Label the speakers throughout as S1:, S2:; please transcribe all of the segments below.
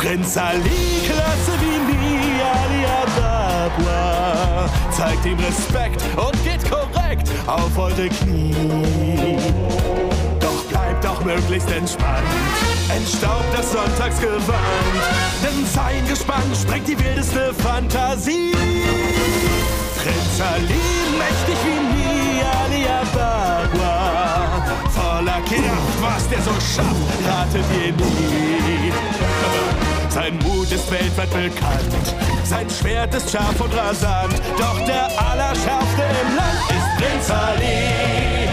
S1: Prinz Ali, klasse wie nie, Ali. Zeigt ihm Respekt und geht korrekt auf eure Knie. Doch bleibt auch möglichst entspannt, entstaubt das Sonntagsgewand. Denn sein Gespann sprengt die wildeste Fantasie. Prinz Ali, mächtig wie nie, Ali. Voller Kraft, was der so schafft, ratet ihr nie. Sein Mut ist weltweit bekannt, sein Schwert ist scharf und rasant. Doch der Allerschärfste im Land ist Prinz Ali.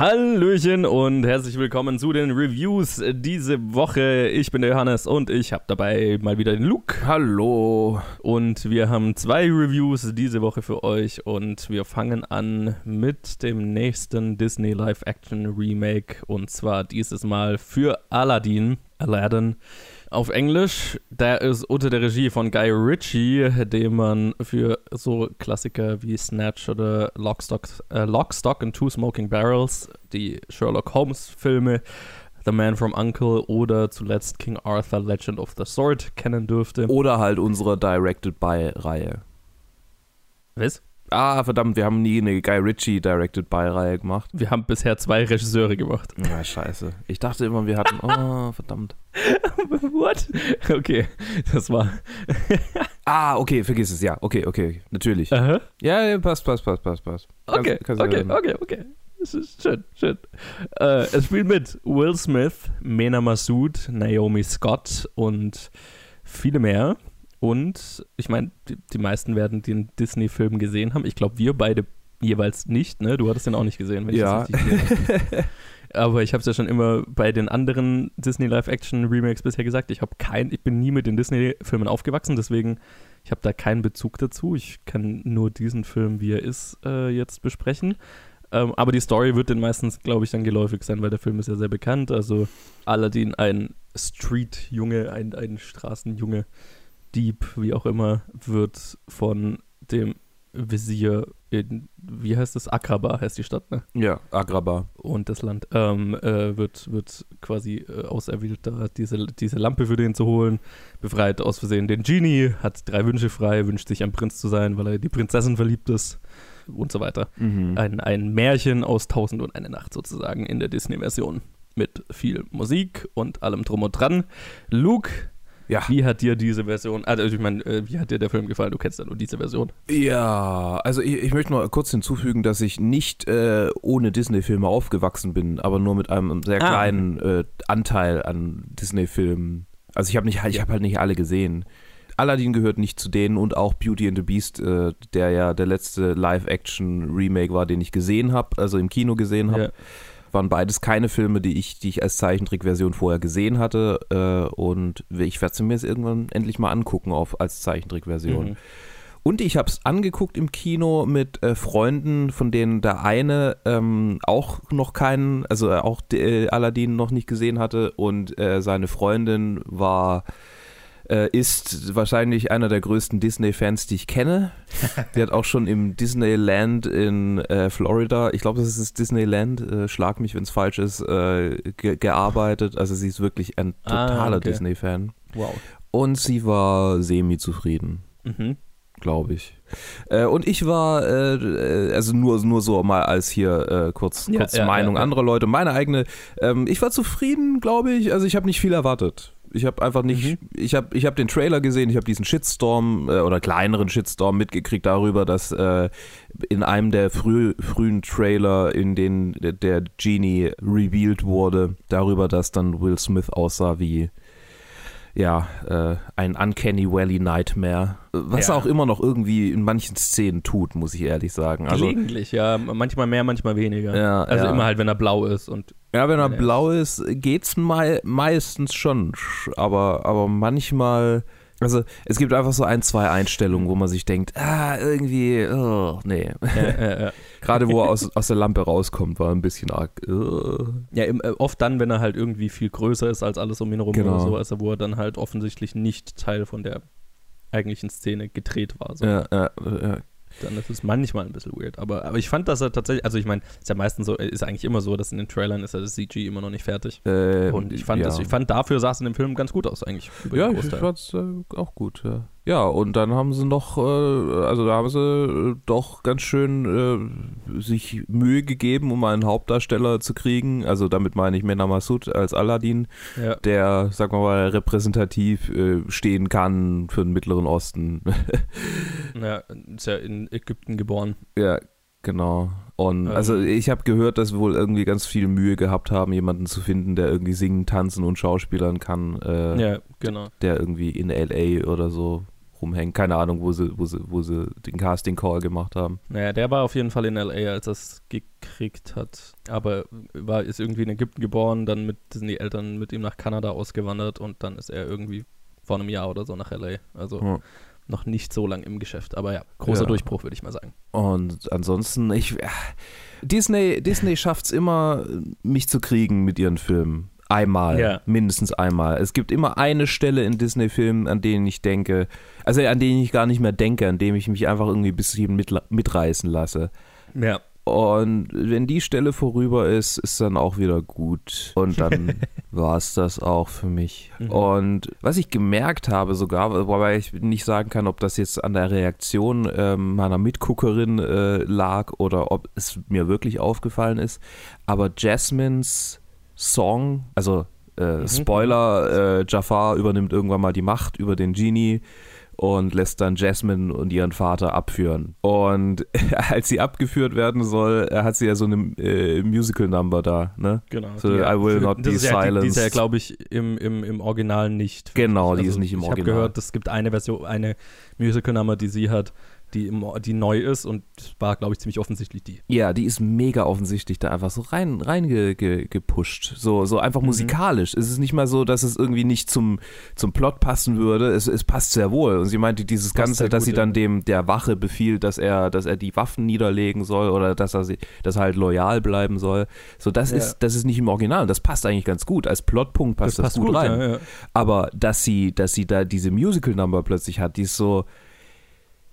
S2: Hallöchen und herzlich willkommen zu den Reviews diese Woche. Ich bin der Johannes und ich habe dabei mal wieder den Luke.
S3: Hallo.
S2: Und wir haben zwei Reviews diese Woche für euch und wir fangen an mit dem nächsten Disney Live-Action Remake und zwar dieses Mal für Aladdin. Aladdin auf Englisch. Der ist unter der Regie von Guy Ritchie, den man für so Klassiker wie Snatch oder Lockstock, äh, Lockstock and Two Smoking Barrels, die Sherlock Holmes-Filme, The Man from Uncle oder zuletzt King Arthur Legend of the Sword kennen dürfte.
S3: Oder halt unsere Directed by-Reihe.
S2: Was?
S3: Ah, verdammt, wir haben nie eine Guy Ritchie Directed by-Reihe gemacht.
S2: Wir haben bisher zwei Regisseure gemacht.
S3: Ja, scheiße. Ich dachte immer, wir hatten. Oh, verdammt.
S2: What? Okay, das war.
S3: Ah, okay, vergiss es, ja. Okay, okay, natürlich.
S2: Aha.
S3: Ja, ja, passt, passt, passt, passt, passt. Kannst-
S2: Okay,
S3: kannst du
S2: okay, okay, okay. Schön, schön. Äh, es spielt mit Will Smith, Mena Massoud, Naomi Scott und viele mehr. Und ich meine, die, die meisten werden den Disney-Film gesehen haben. Ich glaube, wir beide jeweils nicht, ne? Du hattest den auch nicht gesehen, wenn
S3: Ja.
S2: ich das richtig habe. Aber ich habe es ja schon immer bei den anderen Disney Live-Action-Remakes bisher gesagt. Ich habe kein, ich bin nie mit den Disney-Filmen aufgewachsen, deswegen ich habe da keinen Bezug dazu. Ich kann nur diesen Film, wie er ist, äh, jetzt besprechen. Ähm, aber die Story wird den meistens, glaube ich, dann geläufig sein, weil der Film ist ja sehr bekannt. Also Aladdin, ein Street-Junge, ein, ein Straßenjunge, Dieb, wie auch immer, wird von dem Visier in, wie heißt das? Akraba heißt die Stadt, ne?
S3: Ja, Agraba.
S2: und das Land ähm, äh, wird, wird quasi äh, auserwählt, da diese, diese Lampe für den zu holen, befreit aus Versehen den Genie, hat drei Wünsche frei, wünscht sich ein Prinz zu sein, weil er die Prinzessin verliebt ist und so weiter.
S3: Mhm.
S2: Ein, ein Märchen aus Tausend und eine Nacht sozusagen in der Disney-Version mit viel Musik und allem drum und dran. Luke,
S3: Ja.
S2: wie hat dir diese Version, also ich meine, äh, wie hat dir der Film gefallen? Du kennst ja nur diese Version.
S3: Ja, also ich, ich möchte noch kurz hinzufügen, dass ich nicht äh, ohne Disney-Filme aufgewachsen bin, aber nur mit einem sehr
S2: Ah.
S3: kleinen äh, Anteil an Disney-Filmen. Also ich habe nicht, ich habe halt nicht alle gesehen. Aladdin gehört nicht zu denen und auch Beauty and the Beast, äh, der ja der letzte Live-Action-Remake war, den ich gesehen habe, also im Kino gesehen habe.
S2: Ja.
S3: Waren beides keine Filme, die ich, die ich als Zeichentrickversion vorher gesehen hatte. Äh, und ich werde sie mir jetzt irgendwann endlich mal angucken auf, als Zeichentrickversion.
S2: Mhm.
S3: Und ich habe es angeguckt im Kino mit äh, Freunden, von denen der eine ähm, auch noch keinen, also äh, auch äh, Aladdin noch nicht gesehen hatte und äh, seine Freundin war äh, ist wahrscheinlich einer der größten Disney-Fans, die ich kenne. Die hat auch schon im Disneyland in äh, Florida, ich glaube, das ist Disneyland, äh, schlag mich, wenn es falsch ist, äh, ge gearbeitet. Also sie ist wirklich ein
S2: Ah,
S3: totaler
S2: okay.
S3: Disney-Fan.
S2: Wow.
S3: Und sie war semi-zufrieden
S2: Mhm.
S3: glaube ich. Äh, und ich war, äh, äh, also nur, nur so mal als hier äh, kurz,
S2: Ja,
S3: kurz
S2: ja,
S3: Meinung
S2: ja.
S3: anderer Leute, meine eigene. Ähm, ich war zufrieden, glaube ich. Also ich habe nicht viel erwartet. Ich habe einfach nicht,
S2: Mhm.
S3: ich habe ich hab den Trailer gesehen, ich habe diesen Shitstorm äh, oder kleineren Shitstorm mitgekriegt darüber, dass äh, in einem der früh, frühen Trailer, in denen der, der Genie revealed wurde, darüber, dass dann Will Smith aussah wie ja, äh, ein Uncanny Valley Nightmare. Was
S2: Ja.
S3: er auch immer noch irgendwie in manchen Szenen tut, muss ich ehrlich sagen. Also,
S2: Gelegentlich, ja. Manchmal mehr, manchmal weniger.
S3: Ja,
S2: also
S3: ja.
S2: immer halt, wenn er blau ist und
S3: ja, wenn er
S2: Ja.
S3: blau ist, geht's mei meistens schon. Aber, aber manchmal Also es gibt einfach so ein, zwei Einstellungen, wo man sich denkt, ah, irgendwie, oh, nee.
S2: Äh, äh,
S3: Gerade wo er aus, aus der Lampe rauskommt, war ein bisschen arg. Oh.
S2: ja, äh, oft dann, wenn er halt irgendwie viel größer ist als alles um ihn herum
S3: Genau.
S2: oder so, also wo er dann halt offensichtlich nicht Teil von der eigentlichen Szene gedreht war. So.
S3: Ja, ja, ja.
S2: Dann ist es manchmal ein bisschen weird. Aber, aber ich fand, dass er tatsächlich, also ich meine, ist ja meistens so, ist eigentlich immer so, dass in den Trailern ist ja das CG immer noch nicht fertig.
S3: Äh,
S2: Und ich fand,
S3: ja.
S2: das, ich fand dafür sah es in dem Film ganz gut aus, eigentlich.
S3: Ja, ich,
S2: Großteil.
S3: fand's äh, auch gut, ja. Ja, und dann haben sie noch, äh, also da haben sie äh, doch ganz schön äh, sich Mühe gegeben, um einen Hauptdarsteller zu kriegen. Also damit meine ich Mena Massoud als Aladdin,
S2: ja.
S3: der, sagen wir mal, repräsentativ äh, stehen kann für den Mittleren Osten.
S2: ja, ist ja in Ägypten geboren.
S3: ja, genau. Und
S2: Ähm.
S3: also ich habe gehört, dass sie wohl irgendwie ganz viel Mühe gehabt haben, jemanden zu finden, der irgendwie singen, tanzen und schauspielern kann. Äh,
S2: Ja, genau.
S3: der irgendwie in LA oder so rumhängt. Keine Ahnung, wo sie, wo sie, wo sie den Casting Call gemacht haben.
S2: Naja, der war auf jeden Fall in L.A., als er es gekriegt hat. Aber war, ist irgendwie in Ägypten geboren, dann mit, sind die Eltern mit ihm nach Kanada ausgewandert und dann ist er irgendwie vor einem Jahr oder so nach L.A. Also
S3: Ja.
S2: noch nicht so lang im Geschäft. Aber ja, großer
S3: Ja.
S2: Durchbruch, würde ich mal sagen.
S3: Und ansonsten, ich äh, Disney, Disney schafft es immer, mich zu kriegen mit ihren Filmen. Einmal,
S2: Ja.
S3: mindestens einmal. Es gibt immer eine Stelle in Disney-Filmen, an denen ich denke, also an denen ich gar nicht mehr denke, an denen ich mich einfach irgendwie ein bisschen mit, mitreißen lasse.
S2: Ja.
S3: Und wenn die Stelle vorüber ist, ist dann auch wieder gut. Und dann war es das auch für mich.
S2: Mhm.
S3: Und was ich gemerkt habe sogar, wobei ich nicht sagen kann, ob das jetzt an der Reaktion ähm, meiner Mitguckerin äh, lag oder ob es mir wirklich aufgefallen ist, aber Jasmines Song, also äh,
S2: Mhm.
S3: Spoiler, äh, Jafar übernimmt irgendwann mal die Macht über den Genie und lässt dann Jasmine und ihren Vater abführen. Und als sie abgeführt werden soll, hat sie ja so eine äh, Musical-Number da, ne?
S2: Genau.
S3: So, I will not be
S2: ist ja, die, die ist ja,
S3: silenced.
S2: glaube ich, im, im, im Original nicht.
S3: Genau, die
S2: Also,
S3: ist nicht im
S2: ich
S3: Original.
S2: Ich habe gehört, es gibt eine Version, eine Musical-Nummer, die sie hat, die, die neu ist und war, glaube ich, ziemlich offensichtlich die.
S3: Ja, die ist mega offensichtlich da einfach so rein, rein ge, ge, gepusht. So, so einfach
S2: Mhm.
S3: musikalisch. Es ist nicht mal so, dass es irgendwie nicht zum, zum Plot passen würde. Es, es passt sehr wohl. Und sie meinte dieses
S2: Passt
S3: Ganze, dass
S2: gut,
S3: sie dann dem der Wache befiehlt, dass er, dass er die Waffen niederlegen soll oder dass er sie, dass er halt loyal bleiben soll. So, das
S2: Ja.
S3: ist, das ist nicht im Original. Das passt eigentlich ganz gut. Als Plotpunkt passt das, gut, rein.
S2: Ja, ja.
S3: Aber dass sie, dass sie da diese Musical-Number plötzlich hat, die ist so,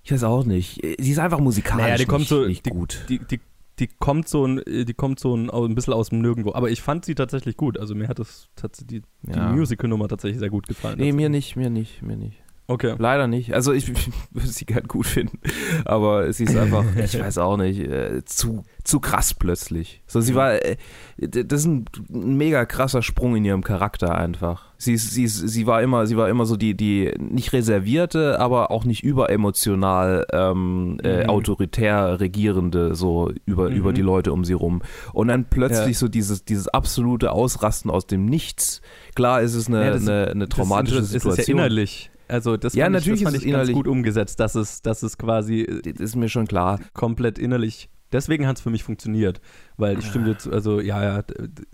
S3: ich weiß auch nicht. Sie ist einfach musikalisch
S2: Naja, die kommt
S3: nicht,
S2: so-
S3: nicht
S2: die-
S3: gut.
S2: Die, die, die kommt so ein, die kommt so ein, ein bisschen aus dem Nirgendwo. Aber ich fand sie tatsächlich gut. Also mir hat das tatsächlich die, die
S3: Ja.
S2: Musical-Nummer tatsächlich sehr gut gefallen.
S3: Nee, mir nicht, mir nicht, mir nicht.
S2: Okay.
S3: Leider nicht. Also ich, würde sie gern gut finden. Aber sie ist einfach, ich weiß auch nicht, äh, zu, zu krass plötzlich. So, sie war, äh, das ist ein, mega krasser Sprung in ihrem Charakter einfach. Sie ist, sie ist, sie war immer, sie war immer so die, die nicht reservierte, aber auch nicht überemotional, ähm, äh,
S2: Mhm.
S3: autoritär regierende, so über,
S2: Mhm.
S3: über die Leute um sie rum. Und dann plötzlich
S2: Ja.
S3: so dieses, dieses absolute Ausrasten aus dem Nichts. Klar ist es eine,
S2: Ja, das-
S3: eine, eine traumatische
S2: das,
S3: Situation.
S2: Das ist ja innerlich. Also das
S3: Ja,
S2: fand
S3: natürlich
S2: ich, das fand
S3: ist es
S2: ich ganz gut umgesetzt, dass es, dass es quasi äh,
S3: Das ist mir schon klar.
S2: komplett innerlich. Deswegen hat es für mich funktioniert, weil ich stimme dir zu, also ja, ja,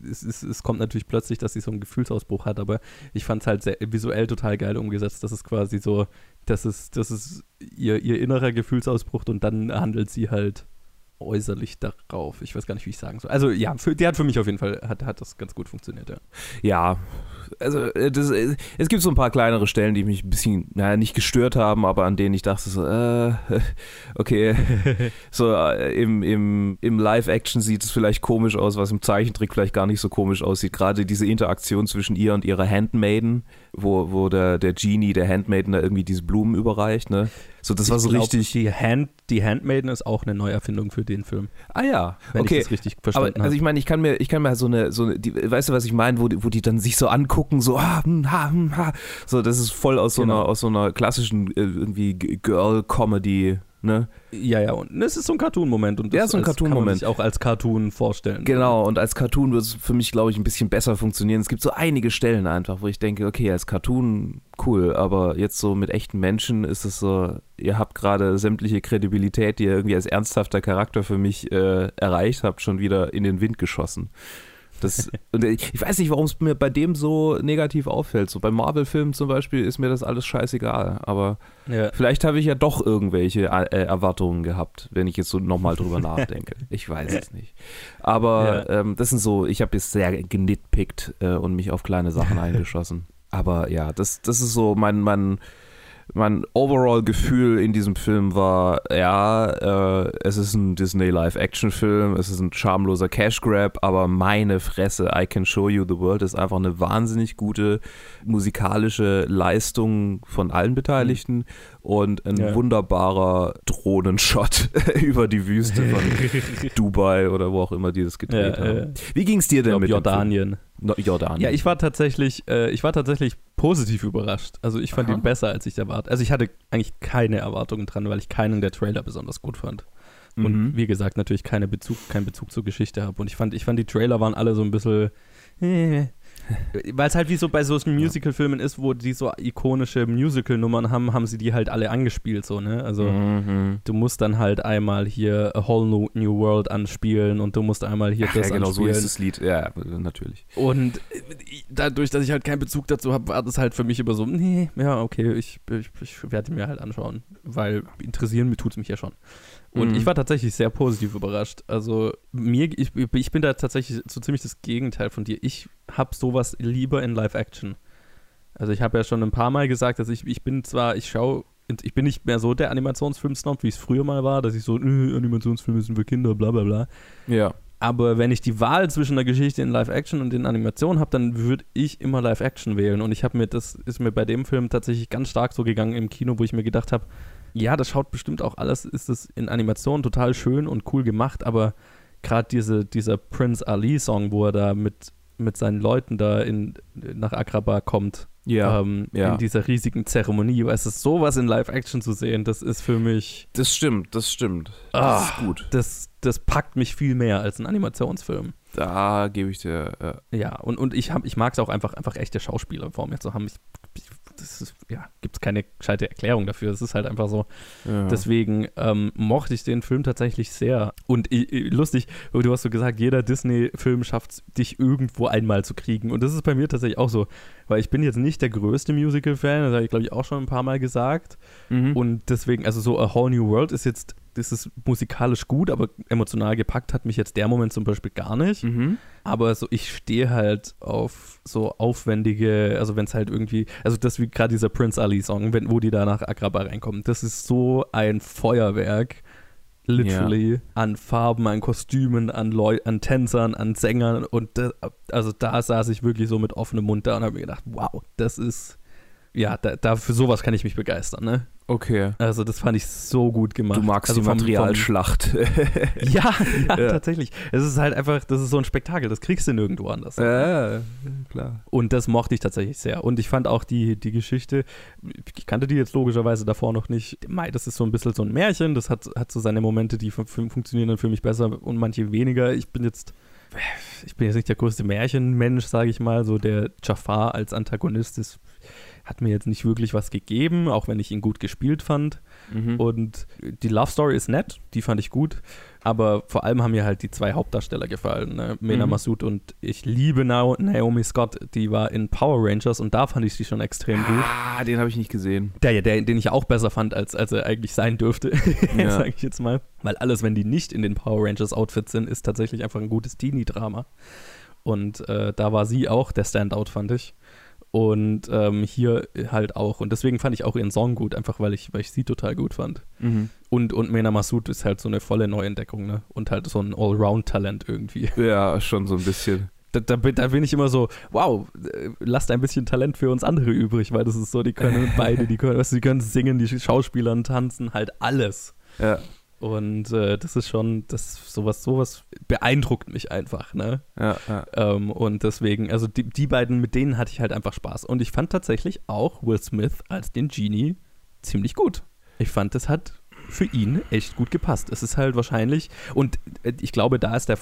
S2: es, es, es kommt natürlich plötzlich, dass sie so einen Gefühlsausbruch hat, aber ich fand es halt sehr, visuell total geil umgesetzt, dass es quasi so, das ist, das ist ihr, ihr innerer Gefühlsausbruch und dann handelt sie halt äußerlich darauf. Ich weiß gar nicht, wie ich sagen soll. Also ja, für, die hat für mich auf jeden Fall, hat, hat das ganz gut funktioniert, ja.
S3: Ja, also äh, das, äh, es gibt so ein paar kleinere Stellen, die mich ein bisschen, naja, nicht gestört haben, aber an denen ich dachte so, äh, okay, so äh, im, im, im Live-Action sieht es vielleicht komisch aus, was im Zeichentrick vielleicht gar nicht so komisch aussieht. Gerade diese Interaktion zwischen ihr und ihrer Handmaiden, wo, wo der, der Genie der Handmaiden da irgendwie diese Blumen überreicht, ne? So, das war so
S2: Ich glaub,
S3: richtig.
S2: Die, Hand, die Handmaiden ist auch eine Neuerfindung für den Film,
S3: Ah ja,
S2: wenn
S3: okay.
S2: ich das richtig verstanden
S3: also
S2: habe.
S3: ich meine, ich kann mir, ich kann mir so eine, so eine, die, weißt du, was ich meine, wo die, wo die dann sich so angucken, so ah, hm, ha, hm, ha. so das ist voll aus so
S2: Genau.
S3: einer, aus so einer klassischen äh, irgendwie Girl-Comedy, ne?
S2: Ja, ja, und es ist so ein Cartoon-Moment und das
S3: Ja, so ein
S2: als- kann man
S3: Cartoon-Moment.
S2: sich auch als Cartoon vorstellen.
S3: Genau. Und als Cartoon wird es für mich, glaube ich, ein bisschen besser funktionieren. Es gibt so einige Stellen einfach, wo ich denke, okay, als Cartoon cool, aber jetzt so mit echten Menschen ist es so, ihr habt gerade sämtliche Kredibilität, die ihr irgendwie als ernsthafter Charakter für mich äh, erreicht habt, schon wieder in den Wind geschossen. Das, und ich weiß nicht, warum es mir bei dem so negativ auffällt. So bei Marvel-Filmen zum Beispiel ist mir das alles scheißegal. Aber
S2: Ja.
S3: vielleicht habe ich ja doch irgendwelche äh, Erwartungen gehabt, wenn ich jetzt so nochmal drüber nachdenke. Ich weiß es nicht. Aber ähm, das sind so, ich habe jetzt sehr genitpickt äh, und mich auf kleine Sachen eingeschossen. Aber ja, das, das ist so mein, mein, mein Overall-Gefühl in diesem Film war, ja, äh, es ist ein Disney-Live-Action-Film, es ist ein schamloser Cash-Grab, aber meine Fresse, I Can Show You the World ist einfach eine wahnsinnig gute musikalische Leistung von allen Beteiligten und ein
S2: Ja.
S3: wunderbarer Drohnenshot über die Wüste von Dubai oder wo auch immer die das gedreht
S2: Ja,
S3: haben. Wie ging es dir denn
S2: glaube
S3: mit dem
S2: Jordanien.
S3: Film? No, Jordanien.
S2: Ja, ich war tatsächlich, äh, ich war tatsächlich positiv überrascht. Also ich fand
S3: Aha.
S2: ihn besser, als ich erwartet. Also ich hatte eigentlich keine Erwartungen dran, weil ich keinen der Trailer besonders gut fand. Und
S3: Mhm.
S2: wie gesagt, natürlich keine Bezug, keinen Bezug zur Geschichte habe. Und ich fand, ich fand, die Trailer waren alle so ein bisschen. Äh, weil es halt wie so bei so Musical-Filmen ist, wo die so ikonische Musical-Nummern haben, haben sie die halt alle angespielt, so, ne? Also
S3: Mhm.
S2: du musst dann halt einmal hier A Whole New, World anspielen und du musst einmal hier
S3: Ach, ja,
S2: das
S3: genau, so
S2: anspielen.
S3: ist das Lied. Ja, natürlich.
S2: Und äh, dadurch, dass ich halt keinen Bezug dazu habe, war das halt für mich immer so, nee, ja, okay, ich, ich, ich werde mir halt anschauen, weil interessieren mir tut es mich ja schon. Und
S3: Mhm.
S2: ich war tatsächlich sehr positiv überrascht. Also mir, ich, ich bin da tatsächlich so ziemlich das Gegenteil von dir. Ich habe sowas lieber in Live-Action. Also ich habe ja schon ein paar Mal gesagt, dass ich, ich bin zwar, ich schaue, ich bin nicht mehr so der Animationsfilm-Snob, wie es früher mal war, dass ich so, äh, Animationsfilme sind für Kinder, bla bla bla.
S3: Ja.
S2: Aber wenn ich die Wahl zwischen einer Geschichte in Live-Action und in Animation habe, dann würde ich immer Live-Action wählen. Und ich habe mir, das ist mir bei dem Film tatsächlich ganz stark so gegangen im Kino, wo ich mir gedacht habe, ja, das schaut bestimmt auch alles, ist es in Animation total schön und cool gemacht, aber gerade diese, dieser Prince Ali-Song, wo er da mit, mit seinen Leuten da in, nach Agrabah kommt,
S3: Ja.
S2: ähm,
S3: ja.
S2: in dieser riesigen Zeremonie, es ist sowas in Live-Action zu sehen, das ist für mich,
S3: das stimmt, das stimmt. Das
S2: Ah.
S3: ist gut.
S2: das, das packt mich viel mehr als ein Animationsfilm.
S3: Da gebe ich dir. Äh,
S2: Ja, und, und ich, hab, ich mag es auch einfach, einfach echte Schauspieler vor mir zu haben. Ich, das ist, ja, gibt es keine gescheite Erklärung dafür. Es ist halt einfach so.
S3: ja.
S2: Deswegen ähm, mochte ich den Film tatsächlich sehr. Und i- lustig, du hast so gesagt, jeder Disney-Film schafft es, dich irgendwo einmal zu kriegen. Und das ist bei mir tatsächlich auch so. Weil ich bin jetzt nicht der größte Musical-Fan, das habe ich, glaube ich, auch schon ein paar Mal gesagt.
S3: mhm.
S2: Und deswegen, also so A Whole New World ist jetzt, das ist musikalisch gut, aber emotional gepackt hat mich jetzt der Moment zum Beispiel gar nicht.
S3: Mhm.
S2: Aber so, ich stehe halt auf so aufwendige, also wenn es halt irgendwie, also das wie gerade dieser Prince Ali-Song, wenn, wo die da nach Agrabah reinkommen, das ist so ein Feuerwerk, literally, an Farben, an Kostümen, an, Leu an Tänzern, an Sängern und das, also da saß ich wirklich so mit offenem Mund da und habe mir gedacht, wow, das ist, ja, da, da für sowas kann ich mich begeistern, ne?
S3: Okay.
S2: Also das fand ich so gut gemacht.
S3: Du magst
S2: also
S3: die
S2: vom- vom-
S3: Materialschlacht.
S2: ja, ja,
S3: Ja.
S2: tatsächlich. Es ist halt einfach, das ist so ein Spektakel, das kriegst du nirgendwo anders.
S3: ja, klar.
S2: Und das mochte ich tatsächlich sehr. Und ich fand auch die, die Geschichte, ich kannte die jetzt logischerweise davor noch nicht. Mai, das ist so ein bisschen so ein Märchen, das hat, hat so seine Momente, die fun- fun- funktionieren dann für mich besser und manche weniger. Ich bin jetzt, ich bin jetzt nicht der größte Märchenmensch, sage ich mal. So der Jafar als Antagonist ist, hat mir jetzt nicht wirklich was gegeben, auch wenn ich ihn gut gespielt fand.
S3: Mhm.
S2: Und die Love Story ist nett, die fand ich gut. Aber vor allem haben mir halt die zwei Hauptdarsteller gefallen, ne? Mena
S3: Mhm.
S2: Massoud und ich liebe Nao Naomi Scott, die war in Power Rangers und da fand ich sie schon extrem gut.
S3: Ah, den habe ich nicht gesehen.
S2: Der, der, den ich auch besser fand, als, als er eigentlich sein dürfte,
S3: Ja.
S2: sage ich jetzt mal. Weil alles, wenn die nicht in den Power Rangers Outfits sind, ist tatsächlich einfach ein gutes Teenie-Drama. Und äh, da war sie auch der Standout, fand ich. Und ähm, hier halt auch. Und deswegen fand ich auch ihren Song gut, einfach weil ich, weil ich sie total gut fand.
S3: Mhm.
S2: Und, und Mena Massoud ist halt so eine volle Neuentdeckung, ne? Und halt so ein Allround-Talent irgendwie.
S3: Ja, schon so ein bisschen.
S2: Da, da, bin, da bin ich immer so, wow, äh, lasst ein bisschen Talent für uns andere übrig, weil das ist so, die können beide, die können, weißt du, die können singen, die Schauspielern tanzen, halt alles.
S3: Ja,
S2: Und äh, das ist schon, das sowas, sowas beeindruckt mich einfach, ne?
S3: ja, ja.
S2: Ähm, und deswegen, also die, die beiden, mit denen hatte ich halt einfach Spaß. Und ich fand tatsächlich auch Will Smith als den Genie ziemlich gut. Ich fand, das hat für ihn echt gut gepasst. Es ist halt wahrscheinlich, und äh, ich glaube, da ist der,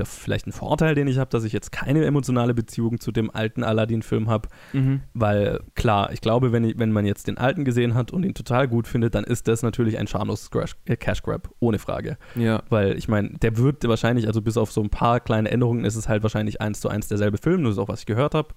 S2: der, vielleicht ein Vorteil, den ich habe, dass ich jetzt keine emotionale Beziehung zu dem alten Aladdin-Film habe,
S3: Mhm.
S2: weil klar, ich glaube, wenn, ich, wenn man jetzt den alten gesehen hat und ihn total gut findet, dann ist das natürlich ein schamlos Crash- äh, Cash Grab, ohne Frage.
S3: Ja.
S2: Weil ich meine, der wird wahrscheinlich, also bis auf so ein paar kleine Änderungen, ist es halt wahrscheinlich eins zu eins derselbe Film, das ist auch, was ich gehört habe.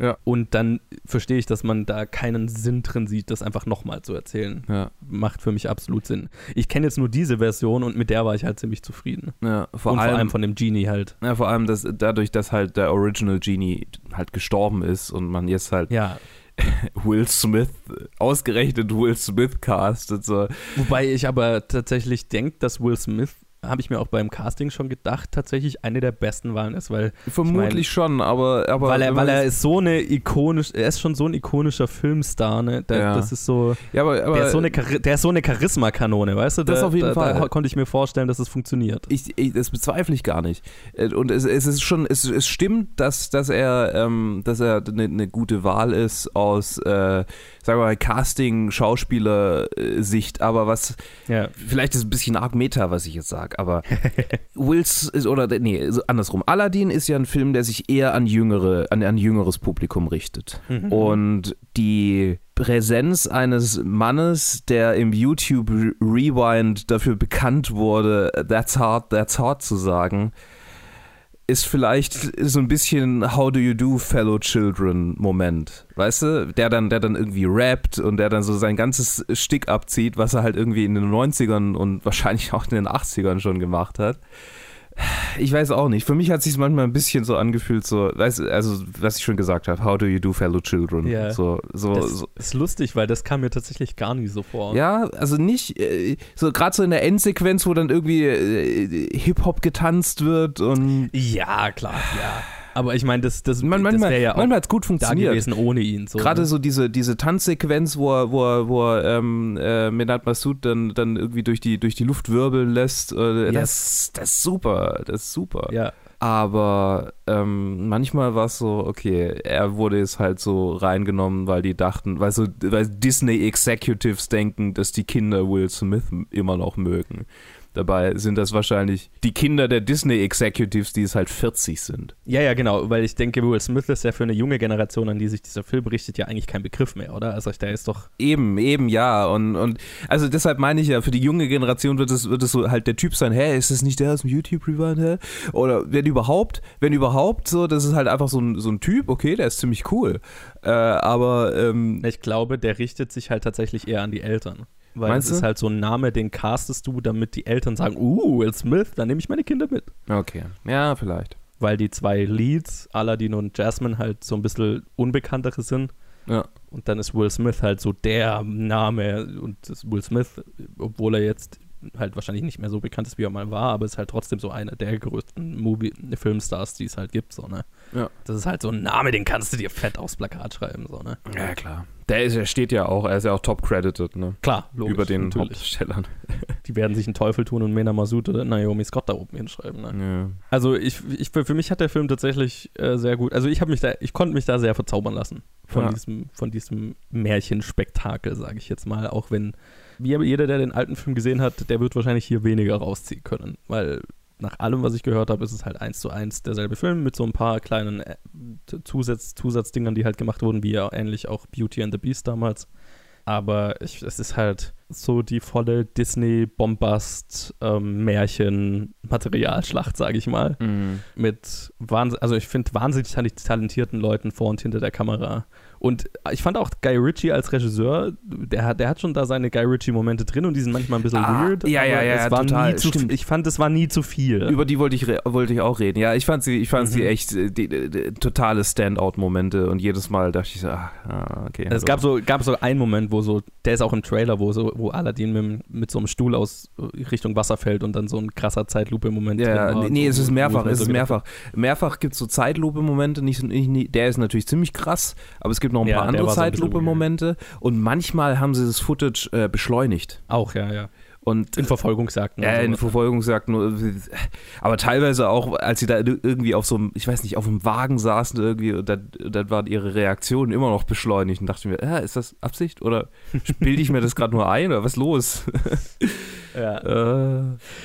S3: Ja.
S2: Und dann verstehe ich, dass man da keinen Sinn drin sieht, das einfach nochmal zu erzählen.
S3: Ja.
S2: Macht für mich absolut Sinn. Ich kenne jetzt nur diese Version und mit der war ich halt ziemlich zufrieden.
S3: ja. Vor,
S2: und
S3: allem,
S2: vor allem von dem Genie halt.
S3: ja, vor allem dass, dadurch, dass halt der Original Genie halt gestorben ist und man jetzt halt
S2: Ja.
S3: Will Smith, ausgerechnet Will Smith castet. So.
S2: Wobei ich aber tatsächlich denke, dass Will Smith, habe ich mir auch beim Casting schon gedacht, tatsächlich eine der besten Wahlen ist, weil
S3: Vermutlich schon, aber, aber
S2: weil er, weil er ist so eine ikonisch, er ist schon so ein ikonischer Filmstar, ne? Der,
S3: Ja.
S2: Das ist so,
S3: ja, aber, aber
S2: der ist so eine, der ist so eine Charisma-Kanone, weißt du?
S3: Das
S2: da,
S3: auf jeden
S2: da,
S3: Fall.
S2: Da konnte ich mir vorstellen, dass es funktioniert.
S3: ich, ich, das bezweifle ich gar nicht. Äh, Und es, es ist schon, es, es stimmt, dass, dass er, ähm, dass er eine, eine gute Wahl ist aus, äh, sagen wir mal, Casting-Schauspieler-Sicht, aber was,
S2: Ja.
S3: vielleicht ist es ein bisschen arg Meta, was ich jetzt sage, aber Wills ist, oder nee, andersrum. Aladdin ist ja ein Film, der sich eher an jüngere, an ein jüngeres Publikum richtet.
S2: Mhm.
S3: Und die Präsenz eines Mannes, der im YouTube Rewind dafür bekannt wurde, that's hard, that's hard zu sagen, ist vielleicht so ein bisschen How do you do, fellow children Moment. Weißt du? Der dann, der dann irgendwie rappt und der dann so sein ganzes Stick abzieht, was er halt irgendwie in den 90ern und wahrscheinlich auch in den 80ern schon gemacht hat. Ich weiß auch nicht. Für mich hat sich manchmal ein bisschen so angefühlt, so, also was ich schon gesagt habe, how do you do, fellow children?
S2: Ja.
S3: So, so,
S2: Das
S3: so.
S2: ist lustig, weil das kam mir tatsächlich gar nicht so vor.
S3: Ja, also nicht, äh, so gerade so in der Endsequenz, wo dann irgendwie äh, Hip-Hop getanzt wird und
S2: Ja, klar, ja. Aber ich meine, das, das,
S3: man,
S2: das
S3: manchmal,
S2: wäre ja auch
S3: manchmal hat es gut
S2: da
S3: funktioniert.
S2: gewesen ohne ihn. So,
S3: Gerade
S2: ne?
S3: so diese, diese Tanzsequenz, wo er, wo er, wo er ähm, äh, Menat Massoud dann, dann irgendwie durch die, durch die Luft wirbeln lässt. Äh,
S2: Ja.
S3: das, das ist super, das ist super.
S2: Ja,
S3: Aber ähm, manchmal war es so, okay, er wurde jetzt halt so reingenommen, weil die dachten, weil so weil Disney Executives denken, dass die Kinder Will Smith immer noch mögen. Dabei sind das wahrscheinlich die Kinder der Disney Executives, die es halt 40 sind.
S2: ja, ja, genau, weil ich denke, Will Smith ist ja für eine junge Generation, an die sich dieser Film berichtet, ja eigentlich kein Begriff mehr, oder? Also der ist doch,
S3: Eben, eben, ja. Und, und also deshalb meine ich ja, für die junge Generation wird es, wird es so halt der Typ sein, hä, ist das nicht der aus dem YouTube-Rewind, hä? Oder wenn überhaupt, wenn überhaupt, so, das ist halt einfach so ein, so ein Typ, okay, der ist ziemlich cool. Äh, aber ähm,
S2: ich glaube, der richtet sich halt tatsächlich eher an die Eltern. Weil
S3: Meinst
S2: es ist halt so ein Name, den castest du, damit die Eltern sagen, uh, Will Smith, dann nehme ich meine Kinder mit.
S3: okay, ja, vielleicht.
S2: Weil die zwei Leads, Aladdin und Jasmine, halt so ein bisschen unbekanntere sind.
S3: Ja.
S2: Und dann ist Will Smith halt so der Name und Will Smith, obwohl er jetzt halt wahrscheinlich nicht mehr so bekannt ist, wie er mal war, aber ist halt trotzdem so einer der größten Movie Filmstars, die es halt gibt, so, ne?
S3: Ja.
S2: Das ist halt so ein Name, den kannst du dir fett aufs Plakat schreiben, so, ne?
S3: Ja, klar. Der, ist, der steht ja auch, er ist ja auch top credited, ne?
S2: Klar, logisch,
S3: Über den
S2: natürlich.
S3: Hauptdarstellern.
S2: Die werden sich einen Teufel tun und Mena Masud oder Naomi Scott da oben hinschreiben, ne?
S3: Ja.
S2: Also ich, ich, für mich hat der Film tatsächlich äh, sehr gut, also ich habe mich da, ich konnte mich da sehr verzaubern lassen von
S3: Ja.
S2: diesem, von diesem Märchenspektakel, sage ich jetzt mal, auch wenn jeder, der den alten Film gesehen hat, der wird wahrscheinlich hier weniger rausziehen können, weil nach allem, was ich gehört habe, ist es halt eins zu eins derselbe Film mit so ein paar kleinen äh, Zusatz, Zusatzdingern, die halt gemacht wurden, wie ja ähnlich auch Beauty and the Beast damals. Aber ich, es ist halt so die volle Disney-Bombast, ähm, sage ich mal.
S3: Mhm.
S2: Mit Wahnsinn, also ich finde wahnsinnig talentierten Leuten vor und hinter der Kamera. Und ich fand auch Guy Ritchie als Regisseur, der hat, der hat schon da seine Guy Ritchie-Momente drin und die sind manchmal ein bisschen
S3: Ah,
S2: weird.
S3: ja, ja, ja, total,
S2: nie zu. Ich fand, es war nie zu viel.
S3: Über die wollte ich, wollte ich auch reden. Ja, ich fand sie, ich fand
S2: Mhm.
S3: sie echt äh, die, die, die, totale Standout-Momente und jedes Mal dachte ich so, ah, ah, okay.
S2: es gab so, gab so einen Moment, wo so, der ist auch im Trailer, wo so, wo Aladdin mit, mit so einem Stuhl aus äh, Richtung Wasser fällt und dann so ein krasser Zeitlupe-Moment.
S3: Ja, nee, nee,
S2: so,
S3: es ist mehrfach, es
S2: so
S3: ist
S2: gedacht
S3: mehrfach. Mehrfach gibt es so Zeitlupe-Momente, nicht, nicht, nicht, der ist natürlich ziemlich krass, aber es gibt noch ein
S2: Ja,
S3: paar
S2: der
S3: andere
S2: so
S3: Zeitlupe-Momente und manchmal haben sie das Footage äh, beschleunigt.
S2: Auch, ja, ja.
S3: Und
S2: In Verfolgungsjagden.
S3: ja,
S2: und
S3: in
S2: sowas.
S3: Verfolgungsjagden, aber teilweise auch, als sie da irgendwie auf so einem, ich weiß nicht, auf einem Wagen saßen irgendwie, und dann, dann waren ihre Reaktionen immer noch beschleunigt und dachte ich mir, äh, ist das Absicht oder bilde ich mir das gerade nur ein oder was ist los?
S2: Ja, äh,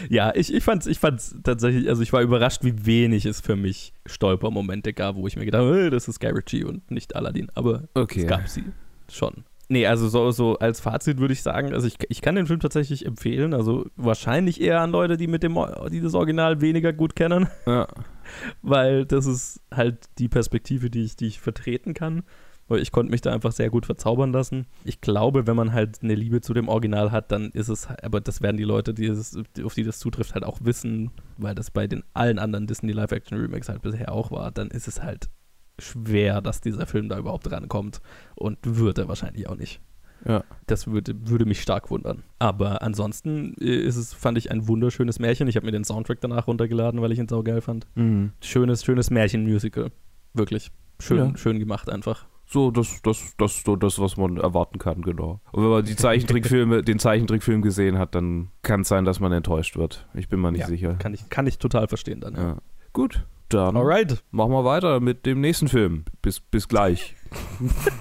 S2: ja ich, ich fand's, ich fand's tatsächlich, also ich war überrascht, wie wenig es für mich Stolpermomente gab, wo ich mir gedacht habe, das ist Guy Ritchie und nicht Aladdin, aber
S3: Okay.
S2: es gab sie schon. Nee, also so, so als Fazit würde ich sagen, also ich, ich kann den Film tatsächlich empfehlen, also wahrscheinlich eher an Leute, die mit dem die das Original weniger gut kennen,
S3: Ja.
S2: weil das ist halt die Perspektive, die ich, die ich vertreten kann. Weil ich konnte mich da einfach sehr gut verzaubern lassen. Ich glaube, wenn man halt eine Liebe zu dem Original hat, dann ist es, aber das werden die Leute, die es, auf die das zutrifft, halt auch wissen, weil das bei den allen anderen Disney Live-Action-Remakes halt bisher auch war, dann ist es halt schwer, dass dieser Film da überhaupt rankommt und wird er wahrscheinlich auch nicht.
S3: Ja.
S2: Das würde, würde mich stark wundern. Aber ansonsten äh, ist es, fand ich, ein wunderschönes Märchen. Ich habe mir den Soundtrack danach runtergeladen, weil ich ihn saugeil fand.
S3: Mhm.
S2: Schönes, schönes Märchenmusical. Wirklich. Schön,
S3: Ja.
S2: schön gemacht einfach.
S3: So, das, das, das, so das, was man erwarten kann, genau. Und wenn man die Zeichentrickfilme, den Zeichentrickfilm gesehen hat, dann kann es sein, dass man enttäuscht wird. Ich bin mir nicht
S2: Ja,
S3: sicher.
S2: Kann ich, kann ich total verstehen dann. Ja.
S3: Ja. Gut, dann
S2: Alright.
S3: machen wir weiter mit dem nächsten Film. Bis, bis gleich.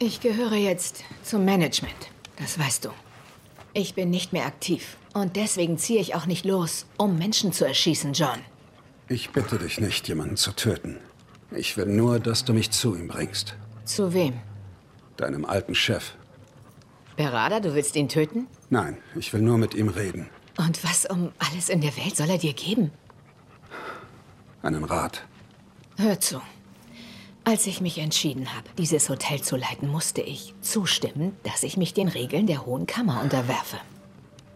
S4: Ich gehöre jetzt zum Management. Das weißt du. Ich bin nicht mehr aktiv. Und deswegen ziehe ich auch nicht los, um Menschen zu erschießen, John.
S5: Ich bitte dich nicht, jemanden zu töten. Ich will nur, dass du mich zu ihm bringst.
S4: Zu wem?
S5: Deinem alten Chef.
S4: Berada, du willst ihn töten?
S5: Nein, ich will nur mit ihm reden.
S4: Und was um alles in der Welt soll er dir geben?
S5: Einen Rat.
S4: Hör zu. Als ich mich entschieden habe, dieses Hotel zu leiten, musste ich zustimmen, dass ich mich den Regeln der Hohen Kammer unterwerfe.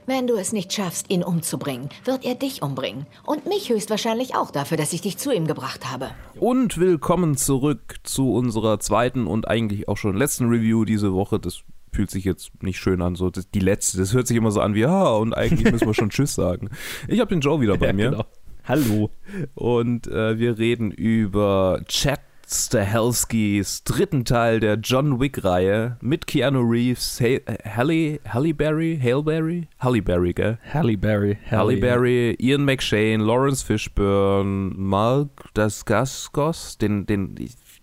S4: Wenn du es nicht schaffst, ihn umzubringen, wird er dich umbringen. Und mich höchstwahrscheinlich auch dafür, dass ich dich zu ihm gebracht habe.
S3: Und willkommen zurück zu unserer zweiten und eigentlich auch schon letzten Review diese Woche. Das fühlt sich jetzt nicht schön an, so das, die letzte. Das hört sich immer so an wie, ja, und eigentlich müssen wir schon Tschüss sagen. Ich habe den Joe wieder bei
S2: Ja,
S3: mir.
S2: genau. Hallo.
S3: Und äh, wir reden über Chad Stahelskis dritten Teil der John Wick-Reihe mit Keanu Reeves, Halle, Halle Berry, Hale Berry? Halle Berry, gell?
S2: Halle Berry.
S3: Halle Berry, Ian McShane, Lawrence Fishburne, Mark Dasgaskos, den, den,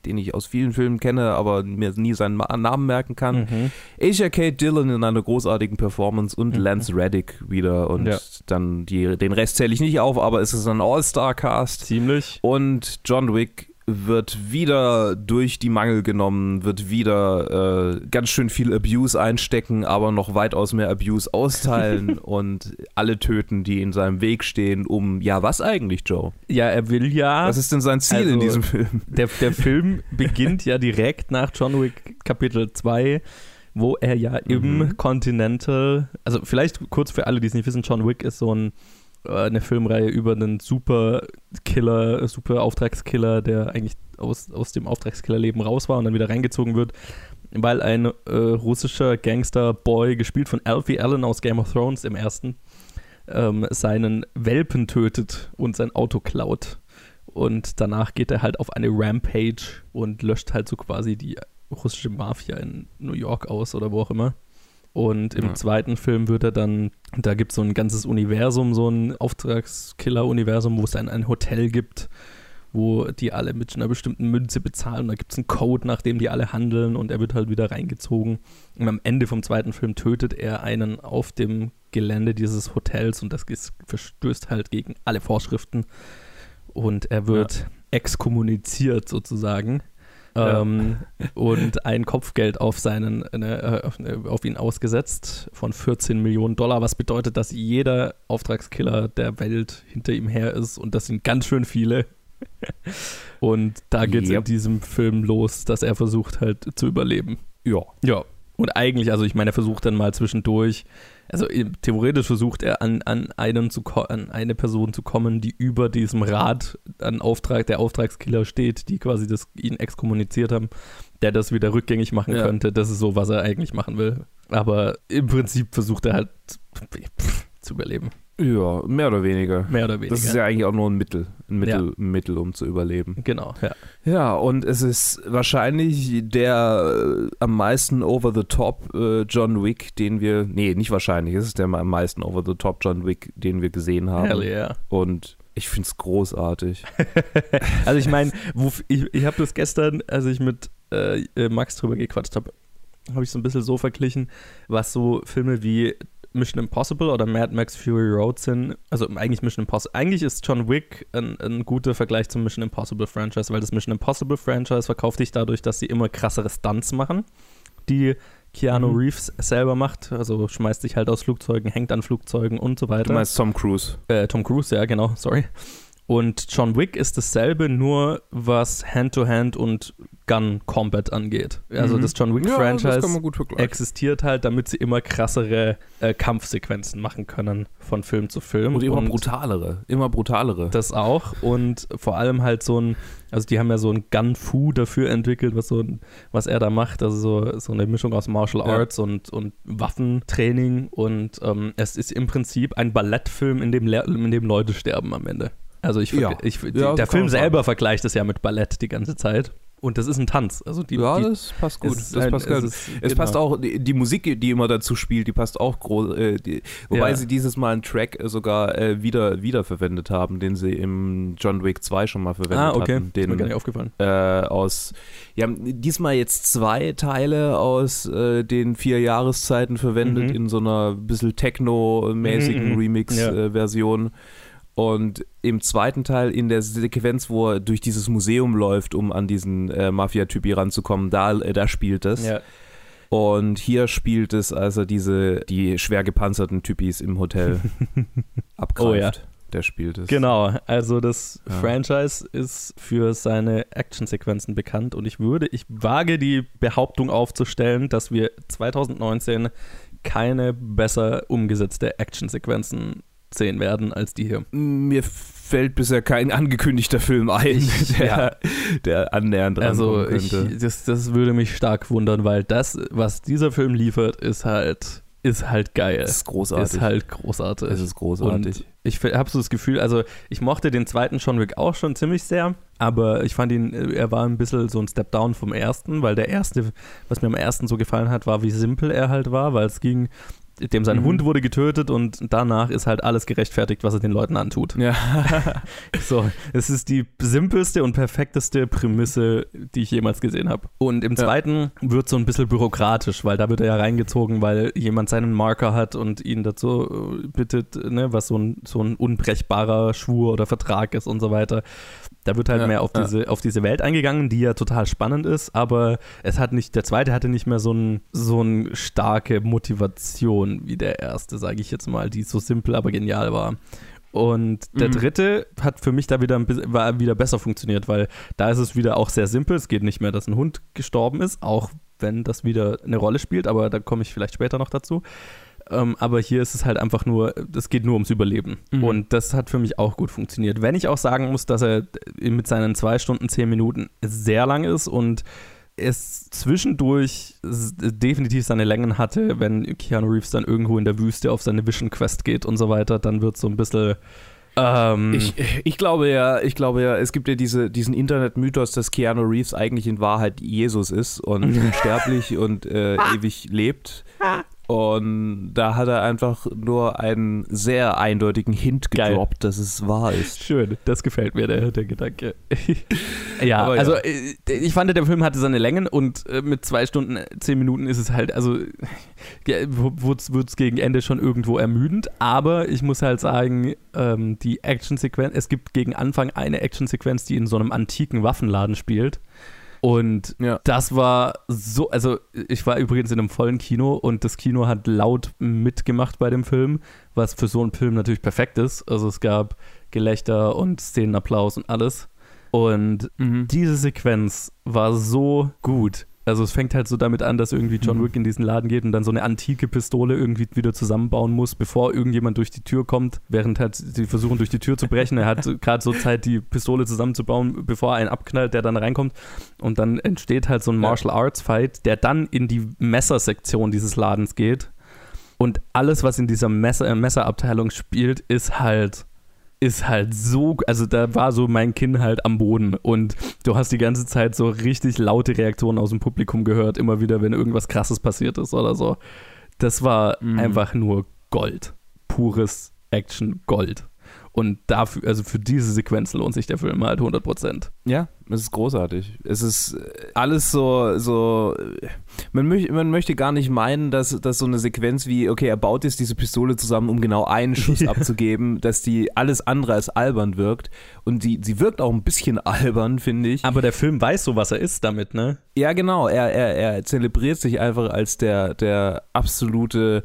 S3: den ich aus vielen Filmen kenne, aber mir nie seinen Namen merken kann.
S2: Mhm.
S3: Asia Kate Dillon in einer großartigen Performance und Lance Reddick wieder. Und
S2: Ja.
S3: dann die, den Rest zähle ich nicht auf, aber es ist ein All-Star-Cast.
S2: Ziemlich.
S3: Und John Wick wird wieder durch die Mangel genommen, wird wieder äh, ganz schön viel Abuse einstecken, aber noch weitaus mehr Abuse austeilen und alle töten, die in seinem Weg stehen, um, ja, was eigentlich, Joe?
S2: Ja, er will ja.
S3: Was ist denn sein Ziel in
S2: Also-
S3: diesem Film?
S2: Der, der Film beginnt ja direkt nach John Wick Kapitel 2, wo er ja im
S3: Mhm.
S2: Continental, also vielleicht kurz für alle, die es nicht wissen, John Wick ist so ein, eine Filmreihe über einen super Killer, super Auftragskiller, der eigentlich aus, aus dem Auftragskillerleben raus war und dann wieder reingezogen wird, weil ein äh, russischer Gangster-Boy, gespielt von Alfie Allen aus Game of Thrones im ersten, ähm, seinen Welpen tötet und sein Auto klaut. Und danach geht er halt auf eine Rampage und löscht halt so quasi die russische Mafia in New York aus oder wo auch immer. Und im
S3: Ja.
S2: zweiten Film wird er dann, da gibt es so ein ganzes Universum, so ein Auftragskiller-Universum, wo es dann ein Hotel gibt, wo die alle mit einer bestimmten Münze bezahlen. Da gibt es einen Code, nach dem die alle handeln und er wird halt wieder reingezogen. Und am Ende vom zweiten Film tötet er einen auf dem Gelände dieses Hotels und das ist- verstößt halt gegen alle Vorschriften. Und er wird exkommuniziert sozusagen.
S3: Ja.
S2: Ähm, und ein Kopfgeld auf seinen, ne, äh, auf, ihn ausgesetzt von 14 Millionen Dollar, was bedeutet, dass jeder Auftragskiller der Welt hinter ihm her ist und das sind ganz schön viele. und da geht es in
S3: Yep.
S2: diesem Film los, dass er versucht halt zu überleben.
S3: Ja.
S2: Ja. Und eigentlich, also ich meine, er versucht dann mal zwischendurch, also im- theoretisch versucht er an, an, einen zu an eine Person zu kommen, die über diesem Rad an Auftrag, der Auftragskiller steht, die quasi das ihn exkommuniziert haben, der das wieder rückgängig machen
S3: Ja.
S2: könnte. Das ist so, was er eigentlich machen will. Aber im Prinzip versucht er halt pff, zu überleben.
S3: Ja, mehr oder weniger.
S2: Mehr oder weniger.
S3: Das ist ja eigentlich auch nur ein Mittel, ein Mittel,
S2: Ja.
S3: ein Mittel um zu überleben.
S2: Genau, ja.
S3: Ja, und es ist wahrscheinlich der äh, am meisten over the top äh, John Wick, den wir, nee, nicht wahrscheinlich, es ist der am meisten over the top John Wick, den wir gesehen haben.
S2: Hell yeah.
S3: Und ich finde es großartig.
S2: Also ich meine, ich, ich habe das gestern, als ich mit äh, äh, Max drüber gequatscht habe, habe ich so ein bisschen so verglichen, was so Filme wie Mission Impossible oder Mad Max Fury Road sind. Also eigentlich Mission Impossible. Eigentlich ist John Wick ein, ein guter Vergleich zum Mission Impossible Franchise, weil das Mission Impossible Franchise verkauft sich dadurch, dass sie immer krassere Stunts machen, die Keanu
S3: Mhm.
S2: Reeves selber macht. Also schmeißt sich halt aus Flugzeugen, hängt an Flugzeugen und so weiter.
S3: Du meinst Tom Cruise.
S2: Äh, Tom Cruise, ja, genau, sorry. Und John Wick ist dasselbe, nur was Hand-to-Hand und Gun-Combat angeht. Also
S3: Mhm.
S2: das John
S3: Ja,
S2: Wick-Franchise
S3: vergleichen.
S2: existiert halt, damit sie immer krassere äh, Kampfsequenzen machen können von Film zu Film.
S3: Und immer brutalere, immer brutalere.
S2: Das auch und vor allem halt so ein, also die haben ja so ein Gun-Fu dafür entwickelt, was so ein, was er da macht, also so, so eine Mischung aus Martial
S3: Ja.
S2: Arts und, und Waffentraining und ähm, es ist im Prinzip ein Ballettfilm, in dem, Le in dem Leute sterben am Ende. Also ich,
S3: Ja.
S2: ich
S3: Ja,
S2: der Film selber vergleicht es ja mit Ballett die ganze Zeit und das ist ein Tanz, also die,
S3: ja, das passt gut. Das
S2: ein-
S3: passt
S2: es
S3: gut.
S2: ist-
S3: Es
S2: genau.
S3: passt auch, die, die Musik, die immer dazu spielt, die passt auch groß. Äh, die, wobei
S2: Ja.
S3: sie dieses Mal einen Track äh, sogar äh, wieder wiederverwendet haben, den sie im John Wick 2 schon mal verwendet
S2: Ah, okay,
S3: hatten.
S2: ist mir gar
S3: Den,
S2: nicht aufgefallen.
S3: äh, aus, die haben diesmal jetzt zwei Teile aus äh, den vier Jahreszeiten verwendet
S2: Mhm.
S3: in so einer bisschen techno-mäßigen
S2: Mhm, mhm.
S3: Remix-Version. Und im zweiten Teil in der Sequenz, wo er durch dieses Museum läuft, um an diesen äh, Mafia-Typi ranzukommen, da, äh, da spielt es.
S2: Ja.
S3: Und hier spielt es also diese, die schwer gepanzerten Typis im Hotel abgreift.
S2: Oh ja.
S3: Der spielt es.
S2: Genau, also das
S3: Ja.
S2: Franchise ist für seine Actionsequenzen bekannt und ich würde, ich wage die Behauptung aufzustellen, dass wir 2019 keine besser umgesetzte Actionsequenzen sehen werden als die hier.
S3: Mir fällt bisher kein angekündigter Film ein, der,
S2: ja.
S3: der annähernd
S2: Also ich, das, das würde mich stark wundern, weil das, was dieser Film liefert, ist halt, ist halt geil.
S3: Es ist großartig.
S2: Ist halt großartig.
S3: es ist großartig.
S2: Und ich habe so das Gefühl, also ich mochte den zweiten John Wick auch schon ziemlich sehr, aber ich fand ihn, äh, er war ein bisschen so ein Step down vom ersten, weil der erste, was mir am ersten so gefallen hat, war, wie simpel er halt war, weil es ging, dem sein
S3: Mhm.
S2: Hund wurde getötet und danach ist halt alles gerechtfertigt, was er den Leuten antut.
S3: ja.
S2: So, es ist die simpelste und perfekteste Prämisse, die ich jemals gesehen habe. Und im
S3: Ja.
S2: zweiten wird so ein bisschen bürokratisch, weil da wird er ja reingezogen, weil jemand seinen Marker hat und ihn dazu äh, bittet, ne, was so ein, so ein unbrechbarer Schwur oder Vertrag ist und so weiter. Da wird halt
S3: Ja,
S2: mehr auf
S3: ja.
S2: diese, auf diese Welt eingegangen, die ja total spannend ist, aber es hat nicht, der zweite hatte nicht mehr so ein, so eine starke Motivation wie der erste, sage ich jetzt mal, die so simpel, aber genial war. Und der
S3: Mhm.
S2: dritte hat für mich da wieder ein bisschen, war wieder besser funktioniert, weil da ist es wieder auch sehr simpel. Es geht nicht mehr, dass ein Hund gestorben ist, auch wenn das wieder eine Rolle spielt, aber da komme ich vielleicht später noch dazu. Ähm, aber hier ist es halt einfach nur, es geht nur ums Überleben.
S3: Mhm.
S2: Und das hat für mich auch gut funktioniert. Wenn ich auch sagen muss, dass er mit seinen zwei Stunden, zehn Minuten sehr lang ist und es zwischendurch definitiv seine Längen hatte, wenn Keanu Reeves dann irgendwo in der Wüste auf seine Vision Quest geht und so weiter, dann wird so ein bisschen ähm,
S3: Ich, ich glaube ja, ich glaube ja, es gibt ja diese, diesen Internet-Mythos, dass Keanu Reeves eigentlich in Wahrheit Jesus ist und unsterblich und äh, ewig lebt. Und da hat er einfach nur einen sehr eindeutigen Hint
S2: Geil.
S3: gedroppt, dass es wahr ist.
S2: Schön, das gefällt mir, der, der Gedanke. ja,
S3: Aber
S2: also äh, ich fand, der Film hatte seine Längen und äh, mit zwei Stunden, äh, zehn Minuten ist es halt, also wird es gegen Ende schon irgendwo ermüdend, aber ich muss halt sagen, ähm, die Actionsequenz, es gibt gegen Anfang eine Actionsequenz, die in so einem antiken Waffenladen spielt. Und
S3: Ja.
S2: das war so, also ich war übrigens in einem vollen Kino und das Kino hat laut mitgemacht bei dem Film, was für so einen Film natürlich perfekt ist. Also es gab Gelächter und Szenenapplaus und alles. Und
S3: Mhm.
S2: diese Sequenz war so gut. Also es fängt halt so damit an, dass irgendwie John
S3: Mhm.
S2: Wick in diesen Laden geht und dann so eine antike Pistole irgendwie wieder zusammenbauen muss, bevor irgendjemand durch die Tür kommt, während halt sie versuchen durch die Tür zu brechen. Er hat gerade so Zeit, die Pistole zusammenzubauen, bevor er einen abknallt, der dann reinkommt. Und dann entsteht halt so ein. Martial Arts Fight, der dann in die Messersektion dieses Ladens geht. Und alles, was in dieser Messer, äh, Messerabteilung spielt, ist halt ist halt so, also da war so mein Kinn halt am Boden und du hast die ganze Zeit so richtig laute Reaktionen aus dem Publikum gehört, immer wieder, wenn irgendwas krasses passiert ist oder so. Das war
S3: Mhm.
S2: einfach nur Gold. Pures Action Gold. Und dafür, also für diese Sequenz lohnt sich der Film halt 100%.
S3: Ja, es ist großartig. Es ist äh, alles so, so man, möcht, man möchte gar nicht meinen, dass, dass so eine Sequenz wie, okay, er baut jetzt diese Pistole zusammen, um genau einen Schuss
S2: Ja.
S3: abzugeben, dass die alles andere als albern wirkt. Und die, sie wirkt auch ein bisschen albern, finde ich.
S2: Aber der Film weiß so, was er ist damit, ne?
S3: Ja, genau. Er, er, er zelebriert sich einfach als der, der absolute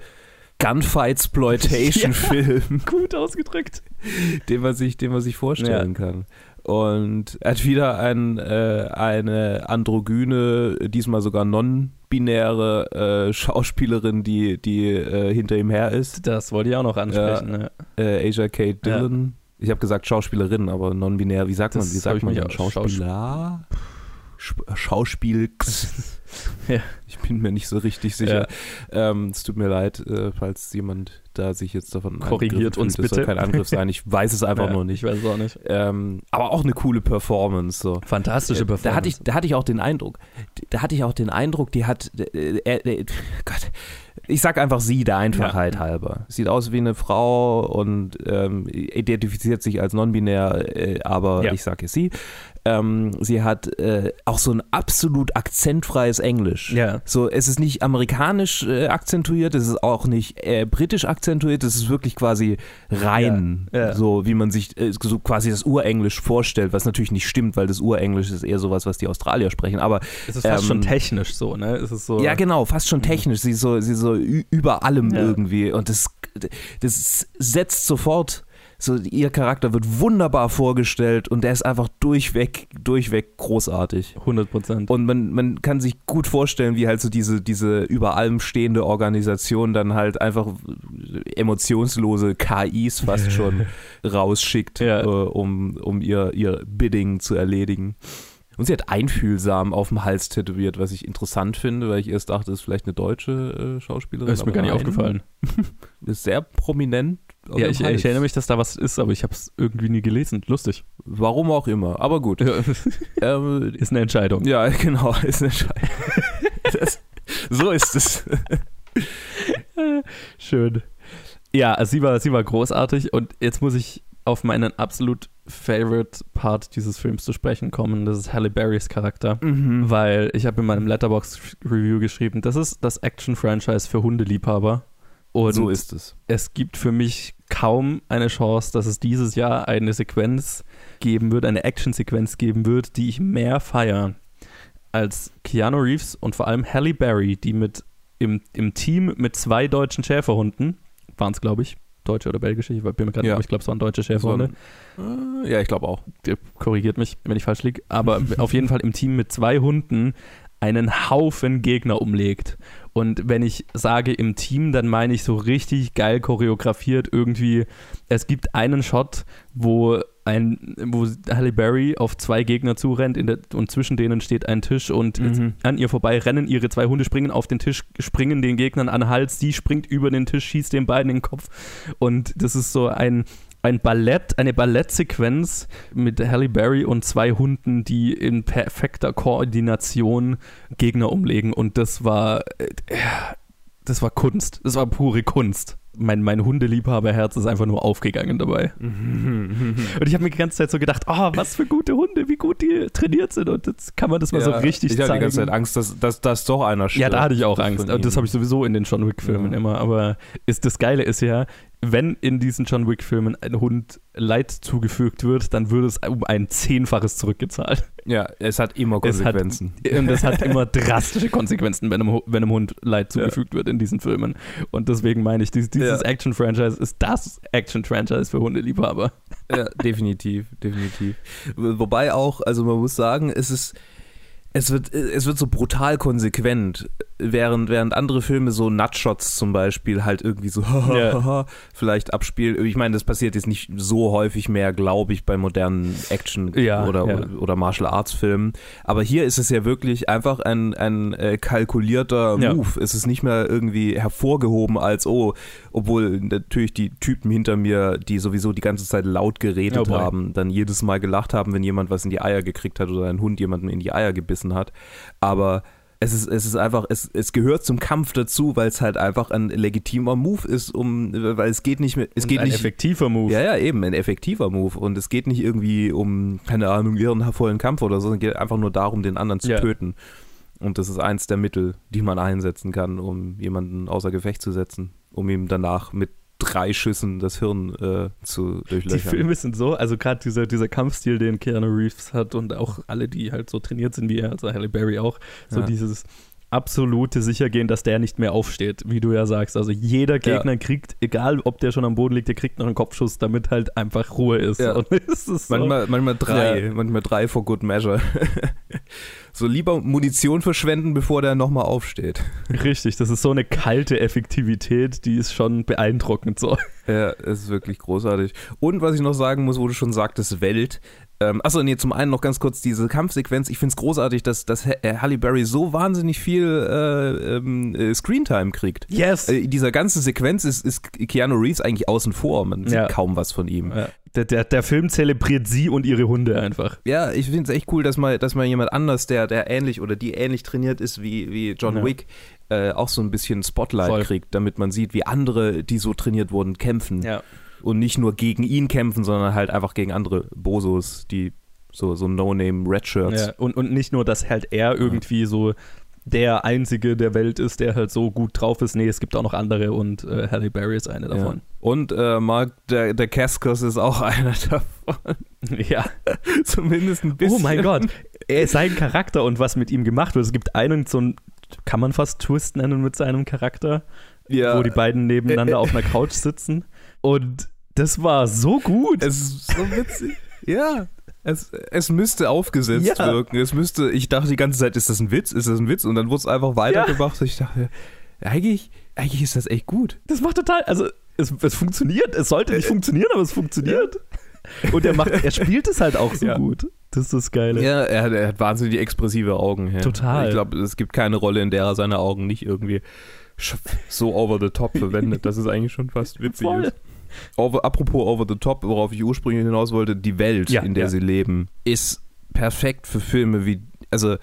S3: Gunfight-Exploitation-Film,
S2: Gut ausgedrückt.
S3: den, man sich, den man sich vorstellen kann. Und er hat wieder ein, äh, eine androgyne, diesmal sogar non-binäre äh, Schauspielerin, die, die äh, hinter ihm her ist.
S2: Das wollte ich auch noch ansprechen. ne?
S3: Äh, Asia Kate
S2: Ja.
S3: Dillon. Ich habe gesagt Schauspielerin, aber non-binär. Wie sagt
S2: Das
S3: man? Wie sagt man Schauspieler? Sch- Schauspiel.
S2: Ja.
S3: Ich bin mir nicht so richtig sicher. Ähm, es tut mir leid, äh, falls jemand da sich jetzt davon
S2: Korrigiert uns
S3: fühlt. Das soll
S2: bitte.
S3: kein Angriff sein. Ich weiß es einfach
S2: Ja,
S3: nur nicht.
S2: Ich weiß es auch nicht.
S3: Ähm, aber auch eine coole Performance. So.
S2: Fantastische
S3: Äh,
S2: Performance.
S3: Da hatte, ich, da hatte ich auch den Eindruck, da hatte ich auch den Eindruck, die hat, äh, äh, äh, Gott, ich sag einfach sie der Einfachheit halber. Sieht aus wie eine Frau und ähm, identifiziert sich als non-binär, äh, aber
S2: Ja.
S3: ich sage sie. Ähm, sie hat äh, auch so ein absolut akzentfreies Englisch.
S2: Ja.
S3: So, es ist nicht amerikanisch äh, akzentuiert, es ist auch nicht äh, britisch akzentuiert, es ist wirklich quasi rein,
S2: Ja, ja.
S3: so wie man sich äh, so quasi das Urenglisch vorstellt, was natürlich nicht stimmt, weil das Urenglisch ist eher sowas, was die Australier sprechen. Aber
S2: es ist fast
S3: ähm,
S2: schon technisch so, ne? Es ist so.
S3: ja, genau, fast schon technisch. Sie ist so, sie ist so über allem irgendwie. Und das, das setzt sofort. So, ihr Charakter wird wunderbar vorgestellt und der ist einfach durchweg, durchweg großartig.
S2: 100 Prozent.
S3: Und man, man kann sich gut vorstellen, wie halt so diese, diese über allem stehende Organisation dann halt einfach emotionslose KIs fast schon rausschickt,
S2: Ja.
S3: äh, um, um ihr, ihr Bidding zu erledigen. Und sie hat einfühlsam auf dem Hals tätowiert, was ich interessant finde, weil ich erst dachte, es ist vielleicht eine deutsche äh, Schauspielerin.
S2: ist mir gar nicht
S3: nein.
S2: aufgefallen.
S3: Ist sehr prominent.
S2: Ja, ich, ich erinnere mich, dass da was ist, aber ich habe es irgendwie nie gelesen. Lustig.
S3: Warum auch immer, aber gut. ähm,
S2: ist eine Entscheidung.
S3: Ja, genau, ist eine Scheiße. das, so ist es.
S2: Schön. Ja, also sie war, sie war großartig und jetzt muss ich auf meinen absolut favorite Part dieses Films zu sprechen kommen. Das ist Halle Berrys Charakter.
S3: Mhm.
S2: Weil ich habe in meinem Letterbox-Review geschrieben, das ist das Action-Franchise für Hundeliebhaber. Und
S3: so ist es.
S2: es gibt für mich kaum eine Chance, dass es dieses Jahr eine Sequenz geben wird, eine Action-Sequenz geben wird, die ich mehr feiere als Keanu Reeves und vor allem Halle Berry, die mit im, im Team mit zwei deutschen Schäferhunden, waren es glaube ich, deutsche oder belgische, ich bin mir gerade
S3: Ja.
S2: nicht, ich glaube es waren deutsche Schäferhunde,
S3: Äh, Ja, ich glaube auch.
S2: Der korrigiert mich, wenn ich falsch liege, aber auf jeden Fall im Team mit zwei Hunden einen Haufen Gegner umlegt. Und wenn ich sage im Team, dann meine ich so richtig geil choreografiert irgendwie. Es gibt einen Shot, wo ein, wo Halle Berry auf zwei Gegner zurennt der, und zwischen denen steht ein Tisch und
S3: Mhm.
S2: an ihr vorbei rennen ihre zwei Hunde, springen auf den Tisch, springen den Gegnern an den Hals, sie springt über den Tisch, schießt den beiden in den Kopf. Und das ist so ein, ein Ballett, eine Ballettsequenz mit Halle Berry und zwei Hunden, die in perfekter Koordination Gegner umlegen. Und das war, äh, das war Kunst. Das war pure Kunst. Mein, mein Hundeliebhaberherz ist einfach nur aufgegangen dabei. Und ich habe mir die ganze Zeit so gedacht, oh, was für gute Hunde, wie gut die trainiert sind. Und jetzt kann man das mal so richtig
S3: ich hatte
S2: zeigen.
S3: die ganze Zeit Angst, dass, dass, dass doch einer stirbt.
S2: Ja, da hatte ich auch Angst. Und das habe ich sowieso in den John Wick-Filmen
S3: Ja.
S2: immer. Aber ist, das Geile ist ja, wenn in diesen John Wick-Filmen ein Hund Leid zugefügt wird, dann wird es um ein Zehnfaches zurückgezahlt.
S3: Ja, es hat immer
S2: Es hat-
S3: Konsequenzen.
S2: Und das hat immer drastische Konsequenzen, wenn einem, wenn einem Hund Leid zugefügt wird in diesen Filmen. Und deswegen meine ich, dieses, dieses
S3: Ja.
S2: Action-Franchise ist das Action-Franchise für Hundeliebhaber.
S3: Ja, definitiv, definitiv. Wobei auch, also man muss sagen, es ist, es wird, es wird so brutal konsequent, während, während andere Filme so Nutshots zum Beispiel halt irgendwie so
S2: Ja.
S3: vielleicht abspielen. Ich meine, das passiert jetzt nicht so häufig mehr, glaube ich, bei modernen Action-
S2: Ja,
S3: oder,
S2: ja.
S3: oder, oder Martial Arts Filmen. Aber hier ist es ja wirklich einfach ein, ein äh, kalkulierter
S2: Ja.
S3: Move. Es ist nicht mehr irgendwie hervorgehoben als, oh, obwohl natürlich die Typen hinter mir, die sowieso die ganze Zeit laut geredet
S2: Oh
S3: haben, dann jedes Mal gelacht haben, wenn jemand was in die Eier gekriegt hat oder ein Hund jemanden in die Eier gebissen hat. Aber es ist, es ist einfach, es, es gehört zum Kampf dazu, weil es halt einfach ein legitimer Move ist, um, weil es geht nicht mehr, es
S2: Und
S3: geht
S2: ein
S3: nicht.
S2: effektiver Move.
S3: Ja, ja, eben, ein effektiver Move. Und es geht nicht irgendwie um, keine Ahnung, ehrenvollen Kampf oder so, sondern es geht einfach nur darum, den anderen zu
S2: Ja.
S3: töten. Und das ist eins der Mittel, die man einsetzen kann, um jemanden außer Gefecht zu setzen, um ihm danach mit drei Schüssen das Hirn äh, zu
S2: Die
S3: durchlöchern.
S2: Filme sind so, also gerade dieser, dieser Kampfstil, den Keanu Reeves hat und auch alle, die halt so trainiert sind wie er, also Halle Berry auch, so
S3: Ja.
S2: dieses absolute Sichergehen, dass der nicht mehr aufsteht, wie du ja sagst. Also jeder Gegner kriegt, egal ob der schon am Boden liegt, der kriegt noch einen Kopfschuss, damit halt einfach Ruhe ist.
S3: Ja.
S2: Ist so,
S3: Manchmal, manchmal drei,
S2: Ja.
S3: manchmal drei for good measure. so lieber Munition verschwenden, bevor der nochmal aufsteht.
S2: richtig, das ist so eine kalte Effektivität, die ist schon beeindruckend so.
S3: Ja, es ist wirklich großartig. Und was ich noch sagen muss, wo du schon sagtest, Welt. Ähm, achso, nee, zum einen noch ganz kurz diese Kampfsequenz. Ich finde es großartig, dass, dass äh, Halle Berry so wahnsinnig viel äh, ähm, äh, Screentime kriegt.
S2: Yes!
S3: Äh, in dieser ganzen Sequenz ist, ist Keanu Reeves eigentlich außen vor. Man sieht
S2: Ja.
S3: kaum was von ihm.
S2: Ja. Der, der, der Film zelebriert sie und ihre Hunde einfach.
S3: Ja, ich finde es echt cool, dass mal, dass mal jemand anders, der, der ähnlich oder die ähnlich trainiert ist wie, wie John
S2: Ja.
S3: Wick, äh, auch so ein bisschen Spotlight
S2: Voll.
S3: kriegt, damit man sieht, wie andere, die so trainiert wurden, kämpfen.
S2: Ja.
S3: Und nicht nur gegen ihn kämpfen, sondern halt einfach gegen andere Bosos, die so, so No-Name-Red-Shirts.
S2: Ja, und, und nicht nur, dass halt er irgendwie so der Einzige der Welt ist, der halt so gut drauf ist. Nee, es gibt auch noch andere und äh, Halle Berry ist eine davon.
S3: Und äh, Mark, der, der Cascos ist auch einer davon.
S2: Ja.
S3: Zumindest ein bisschen.
S2: Oh mein Gott. Er sein Charakter und was mit ihm gemacht wird. Es gibt einen, so ein, kann man fast Twist nennen mit seinem Charakter,
S3: Ja,
S2: wo die beiden nebeneinander auf einer Couch sitzen. Und das war so gut.
S3: es ist so witzig. ja. Es, es müsste aufgesetzt
S2: Ja.
S3: wirken. Es müsste, ich dachte die ganze Zeit, ist das ein Witz? Ist das ein Witz? Und dann wurde es einfach weitergemacht. Ich dachte, eigentlich, eigentlich ist das echt gut.
S2: Das macht total, also es, es funktioniert. Es sollte nicht funktionieren, aber es funktioniert. Und er macht, er spielt es halt auch so
S3: Ja.
S2: gut. Das ist das Geile.
S3: Ja, er hat, er hat wahnsinnig expressive Augen. Ja.
S2: Total.
S3: Ich glaube, es gibt keine Rolle, in der er seine Augen nicht irgendwie so over the top verwendet, dass es eigentlich schon fast witzig
S2: Voll.
S3: ist. Over, apropos over the top, worauf ich ursprünglich hinaus wollte, die Welt,
S2: Ja,
S3: in der
S2: ja.
S3: sie leben, ist perfekt für Filme wie, also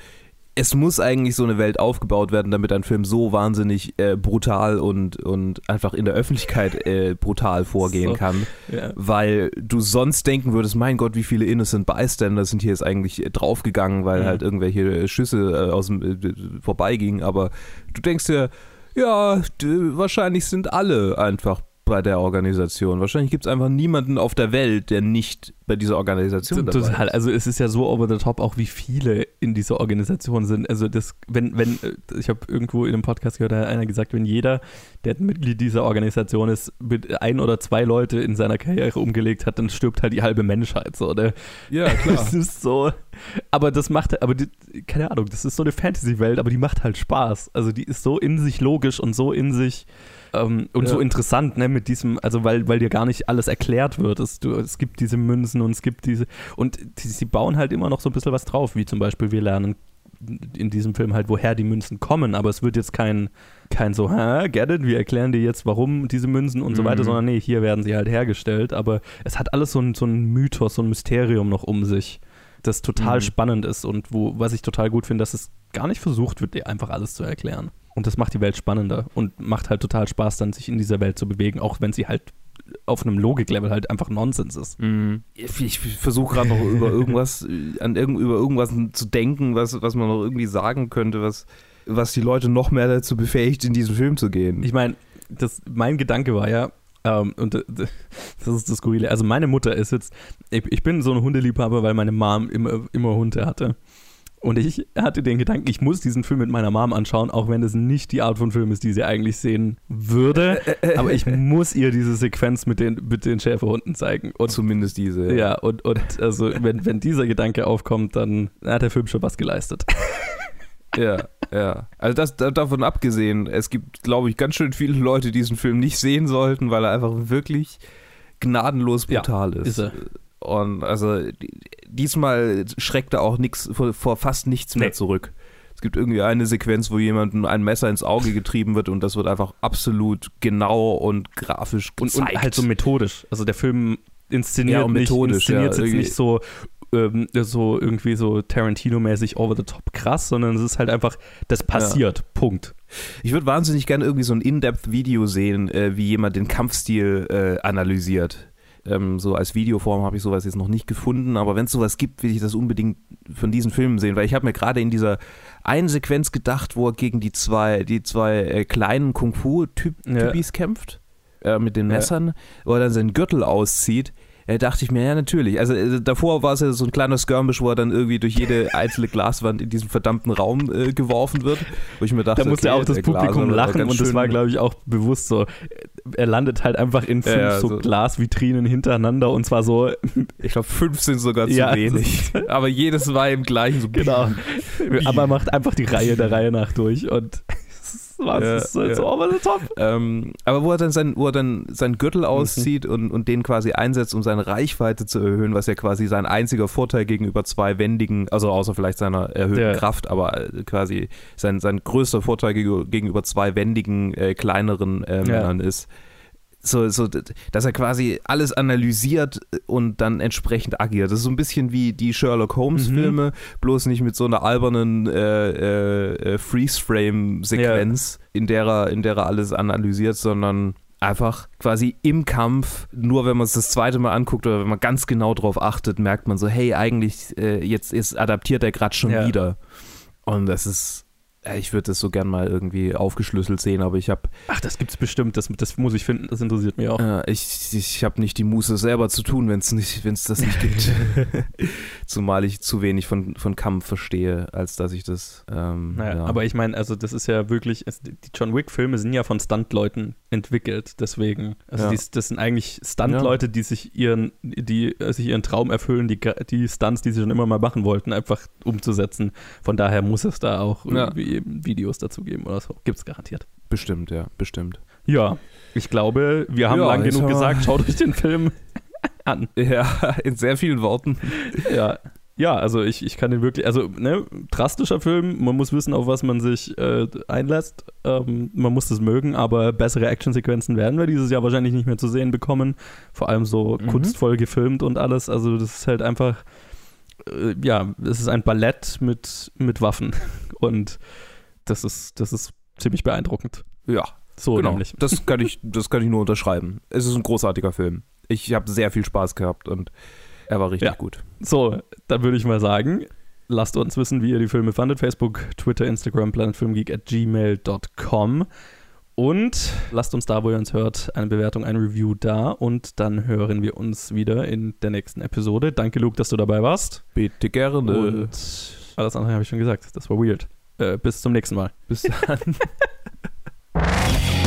S3: es muss eigentlich so eine Welt aufgebaut werden, damit ein Film so wahnsinnig äh, brutal und, und einfach in der Öffentlichkeit äh, brutal vorgehen
S2: So.
S3: kann
S2: Ja.
S3: weil du sonst denken würdest, mein Gott, wie viele Innocent Bystander sind hier jetzt eigentlich äh, draufgegangen, weil
S2: Mhm.
S3: halt irgendwelche äh, Schüsse äh, aus dem äh, vorbeigingen, aber du denkst dir, ja, wahrscheinlich sind alle einfach bei der Organisation. Wahrscheinlich gibt es einfach niemanden auf der Welt, der nicht bei dieser Organisation dabei
S2: Total.
S3: ist.
S2: Also es ist ja so over the top, auch wie viele in dieser Organisation sind. Also das, wenn, wenn, äh, ich habe irgendwo in einem Podcast gehört, da hat einer gesagt, wenn jeder, der Mitglied dieser Organisation ist, mit ein oder zwei Leute in seiner Karriere umgelegt hat, dann stirbt halt die halbe Menschheit. So, ne?
S3: Ja, klar.
S2: Das ist so. Aber das macht, aber die, keine Ahnung, das ist so eine Fantasy-Welt, aber die macht halt Spaß. Also die ist so in sich logisch und so in sich ähm, und
S3: Ja.
S2: so interessant, ne, mit diesem, also weil, weil dir gar nicht alles erklärt wird. Es, du, es gibt diese Münzen und es gibt diese, und die, sie bauen halt immer noch so ein bisschen was drauf, wie zum Beispiel wir lernen in diesem Film halt, woher die Münzen kommen, aber es wird jetzt kein, kein so, ha, get it, wir erklären dir jetzt, warum diese Münzen und so
S3: Mhm.
S2: weiter, sondern nee, hier werden sie halt hergestellt, aber es hat alles so ein, so ein Mythos, so ein Mysterium noch um sich, das total
S3: Mhm.
S2: spannend ist und wo, was ich total gut finde, dass es gar nicht versucht wird, dir einfach alles zu erklären. Und das macht die Welt spannender und macht halt total Spaß, dann sich in dieser Welt zu bewegen, auch wenn sie halt auf einem Logiklevel halt einfach Nonsens ist.
S3: Mhm. Ich, ich versuche gerade noch über irgendwas, äh, an irgend, über irgendwas zu denken, was, was man noch irgendwie sagen könnte, was, was die Leute noch mehr dazu befähigt, in diesen Film zu gehen.
S2: Ich meine, das, mein Gedanke war ja, ähm, und äh, das ist das Skurrile, also meine Mutter ist jetzt, ich, ich bin so ein Hundeliebhaber, weil meine Mom immer, immer Hunde hatte. Und ich hatte den Gedanken, ich muss diesen Film mit meiner Mom anschauen, auch wenn es nicht die Art von Film ist, die sie eigentlich sehen würde. Aber ich muss ihr diese Sequenz mit den, mit den Schäferhunden zeigen. Und
S3: Zumindest diese.
S2: ja, und, und also wenn, wenn dieser Gedanke aufkommt, dann hat der Film schon was geleistet.
S3: Ja, ja. Also das da- davon abgesehen, es gibt, glaube ich, ganz schön viele Leute, die diesen Film nicht sehen sollten, weil er einfach wirklich gnadenlos
S2: Ja,
S3: brutal ist.
S2: ist er.
S3: Und also die- diesmal schreckt er auch nix vor, vor fast nichts mehr
S2: Nee.
S3: zurück. Es gibt irgendwie eine Sequenz, wo jemandem ein Messer ins Auge getrieben wird und das wird einfach absolut genau und grafisch
S2: Und,
S3: gezeigt.
S2: und halt so methodisch. Also der Film inszeniert
S3: Ja, und
S2: nicht,
S3: methodisch,
S2: inszeniert
S3: ja,
S2: jetzt nicht so ähm, so irgendwie so Tarantino-mäßig over the top krass, sondern es ist halt einfach, das passiert. Punkt.
S3: Ich würde wahnsinnig gerne irgendwie so ein In-Depth-Video sehen, äh, wie jemand den Kampfstil äh, analysiert. Ähm, so als Videoform habe ich sowas jetzt noch nicht gefunden, aber wenn es sowas gibt, will ich das unbedingt von diesen Filmen sehen, weil ich habe mir gerade in dieser einen Sequenz gedacht, wo er gegen die zwei, die zwei äh, kleinen Kung-Fu-Typis
S2: Ja.
S3: kämpft, äh, mit den
S2: Ja.
S3: Messern, wo er dann seinen Gürtel auszieht. Äh, dachte ich mir, ja, natürlich. Also äh, davor war es ja so ein kleiner Skirmish, wo er dann irgendwie durch jede einzelne Glaswand in diesem verdammten Raum äh, geworfen wird. Wo ich mir dachte,
S2: Da musste
S3: okay,
S2: auch das Publikum lachen und das war, glaube ich, auch bewusst so. Er landet halt einfach in fünf
S3: Ja, ja,
S2: so,
S3: so-
S2: Glasvitrinen hintereinander und zwar so,
S3: Ich glaube, fünf sind sogar zu
S2: Ja,
S3: wenig. Aber jedes war im gleichen so.
S2: genau. Aber er macht einfach die Reihe der Reihe nach durch und war
S3: Ja,
S2: so,
S3: ja.
S2: so over the top.
S3: Ähm, aber wo er dann, sein, wo er dann seinen
S2: Mhm.
S3: Gürtel auszieht und, und den quasi einsetzt, um seine Reichweite zu erhöhen, was ja quasi sein einziger Vorteil gegenüber zwei wendigen, also außer vielleicht seiner erhöhten
S2: Ja.
S3: Kraft, aber äh, quasi sein, sein größter Vorteil gegenüber zwei wendigen, äh, kleineren äh. Männern ist. So, so, dass er quasi alles analysiert und dann entsprechend agiert. Das ist so ein bisschen wie die Sherlock Holmes-Filme, bloß nicht mit so einer albernen äh, äh, äh, Freeze-Frame-Sequenz, in, der er, in der er alles analysiert, sondern einfach quasi im Kampf, nur wenn man es das zweite Mal anguckt oder wenn man ganz genau drauf achtet, merkt man so, hey, eigentlich, äh, jetzt, jetzt adaptiert er gerade schon
S2: Ja.
S3: wieder. Und das ist, äh, ich würde das so gern mal irgendwie aufgeschlüsselt sehen, aber ich habe
S2: Ach, das gibt's bestimmt, das, das muss ich finden, das interessiert mich auch.
S3: äh, ich, ich habe nicht die Muße selber zu tun, wenn es nicht, wenn es das nicht gibt. Zumal ich zu wenig von, von Kampf verstehe, als dass ich das. Ähm,
S2: Naja,
S3: ja.
S2: aber ich meine, also das ist ja wirklich, es, die John Wick-Filme sind ja von Stuntleuten entwickelt, deswegen, also
S3: Ja.
S2: die, das sind eigentlich Stuntleute, die sich ihren, die äh, sich ihren Traum erfüllen, die, die Stunts, die sie schon immer mal machen wollten, einfach umzusetzen. Von daher muss es da auch
S3: Ja.
S2: irgendwie eben Videos dazu geben oder so. Gibt's garantiert.
S3: bestimmt, ja, bestimmt.
S2: Ja, ich glaube, wir haben
S3: Ja,
S2: lang genug
S3: wir-
S2: gesagt, schaut euch den Film an.
S3: Ja, in sehr vielen Worten.
S2: Ja. Ja, also ich, ich kann den wirklich, also ne, drastischer Film, man muss wissen, auf was man sich äh, einlässt. Ähm, man muss das mögen, aber bessere Actionsequenzen werden wir dieses Jahr wahrscheinlich nicht mehr zu sehen bekommen. Vor allem so
S3: Mhm.
S2: kunstvoll gefilmt und alles. Also das ist halt einfach, äh, ja, es ist ein Ballett mit, mit Waffen. Und das ist, das ist ziemlich beeindruckend.
S3: Ja,
S2: So
S3: genau.
S2: nämlich.
S3: Das kann, ich, das kann ich nur unterschreiben. Es ist ein großartiger Film. Ich habe sehr viel Spaß gehabt und er war richtig
S2: Ja.
S3: gut.
S2: So, dann würde ich mal sagen, lasst uns wissen, wie ihr die Filme fandet. Facebook, Twitter, Instagram, planetfilmgeek at gmail.com. Und lasst uns da, wo ihr uns hört, eine Bewertung, ein Review da. Und dann hören wir uns wieder in der nächsten Episode. Danke, Luke, dass du dabei warst.
S3: Bitte gerne.
S2: Und alles andere habe ich schon gesagt. Das war weird. Äh, bis zum nächsten Mal.
S3: Bis dann.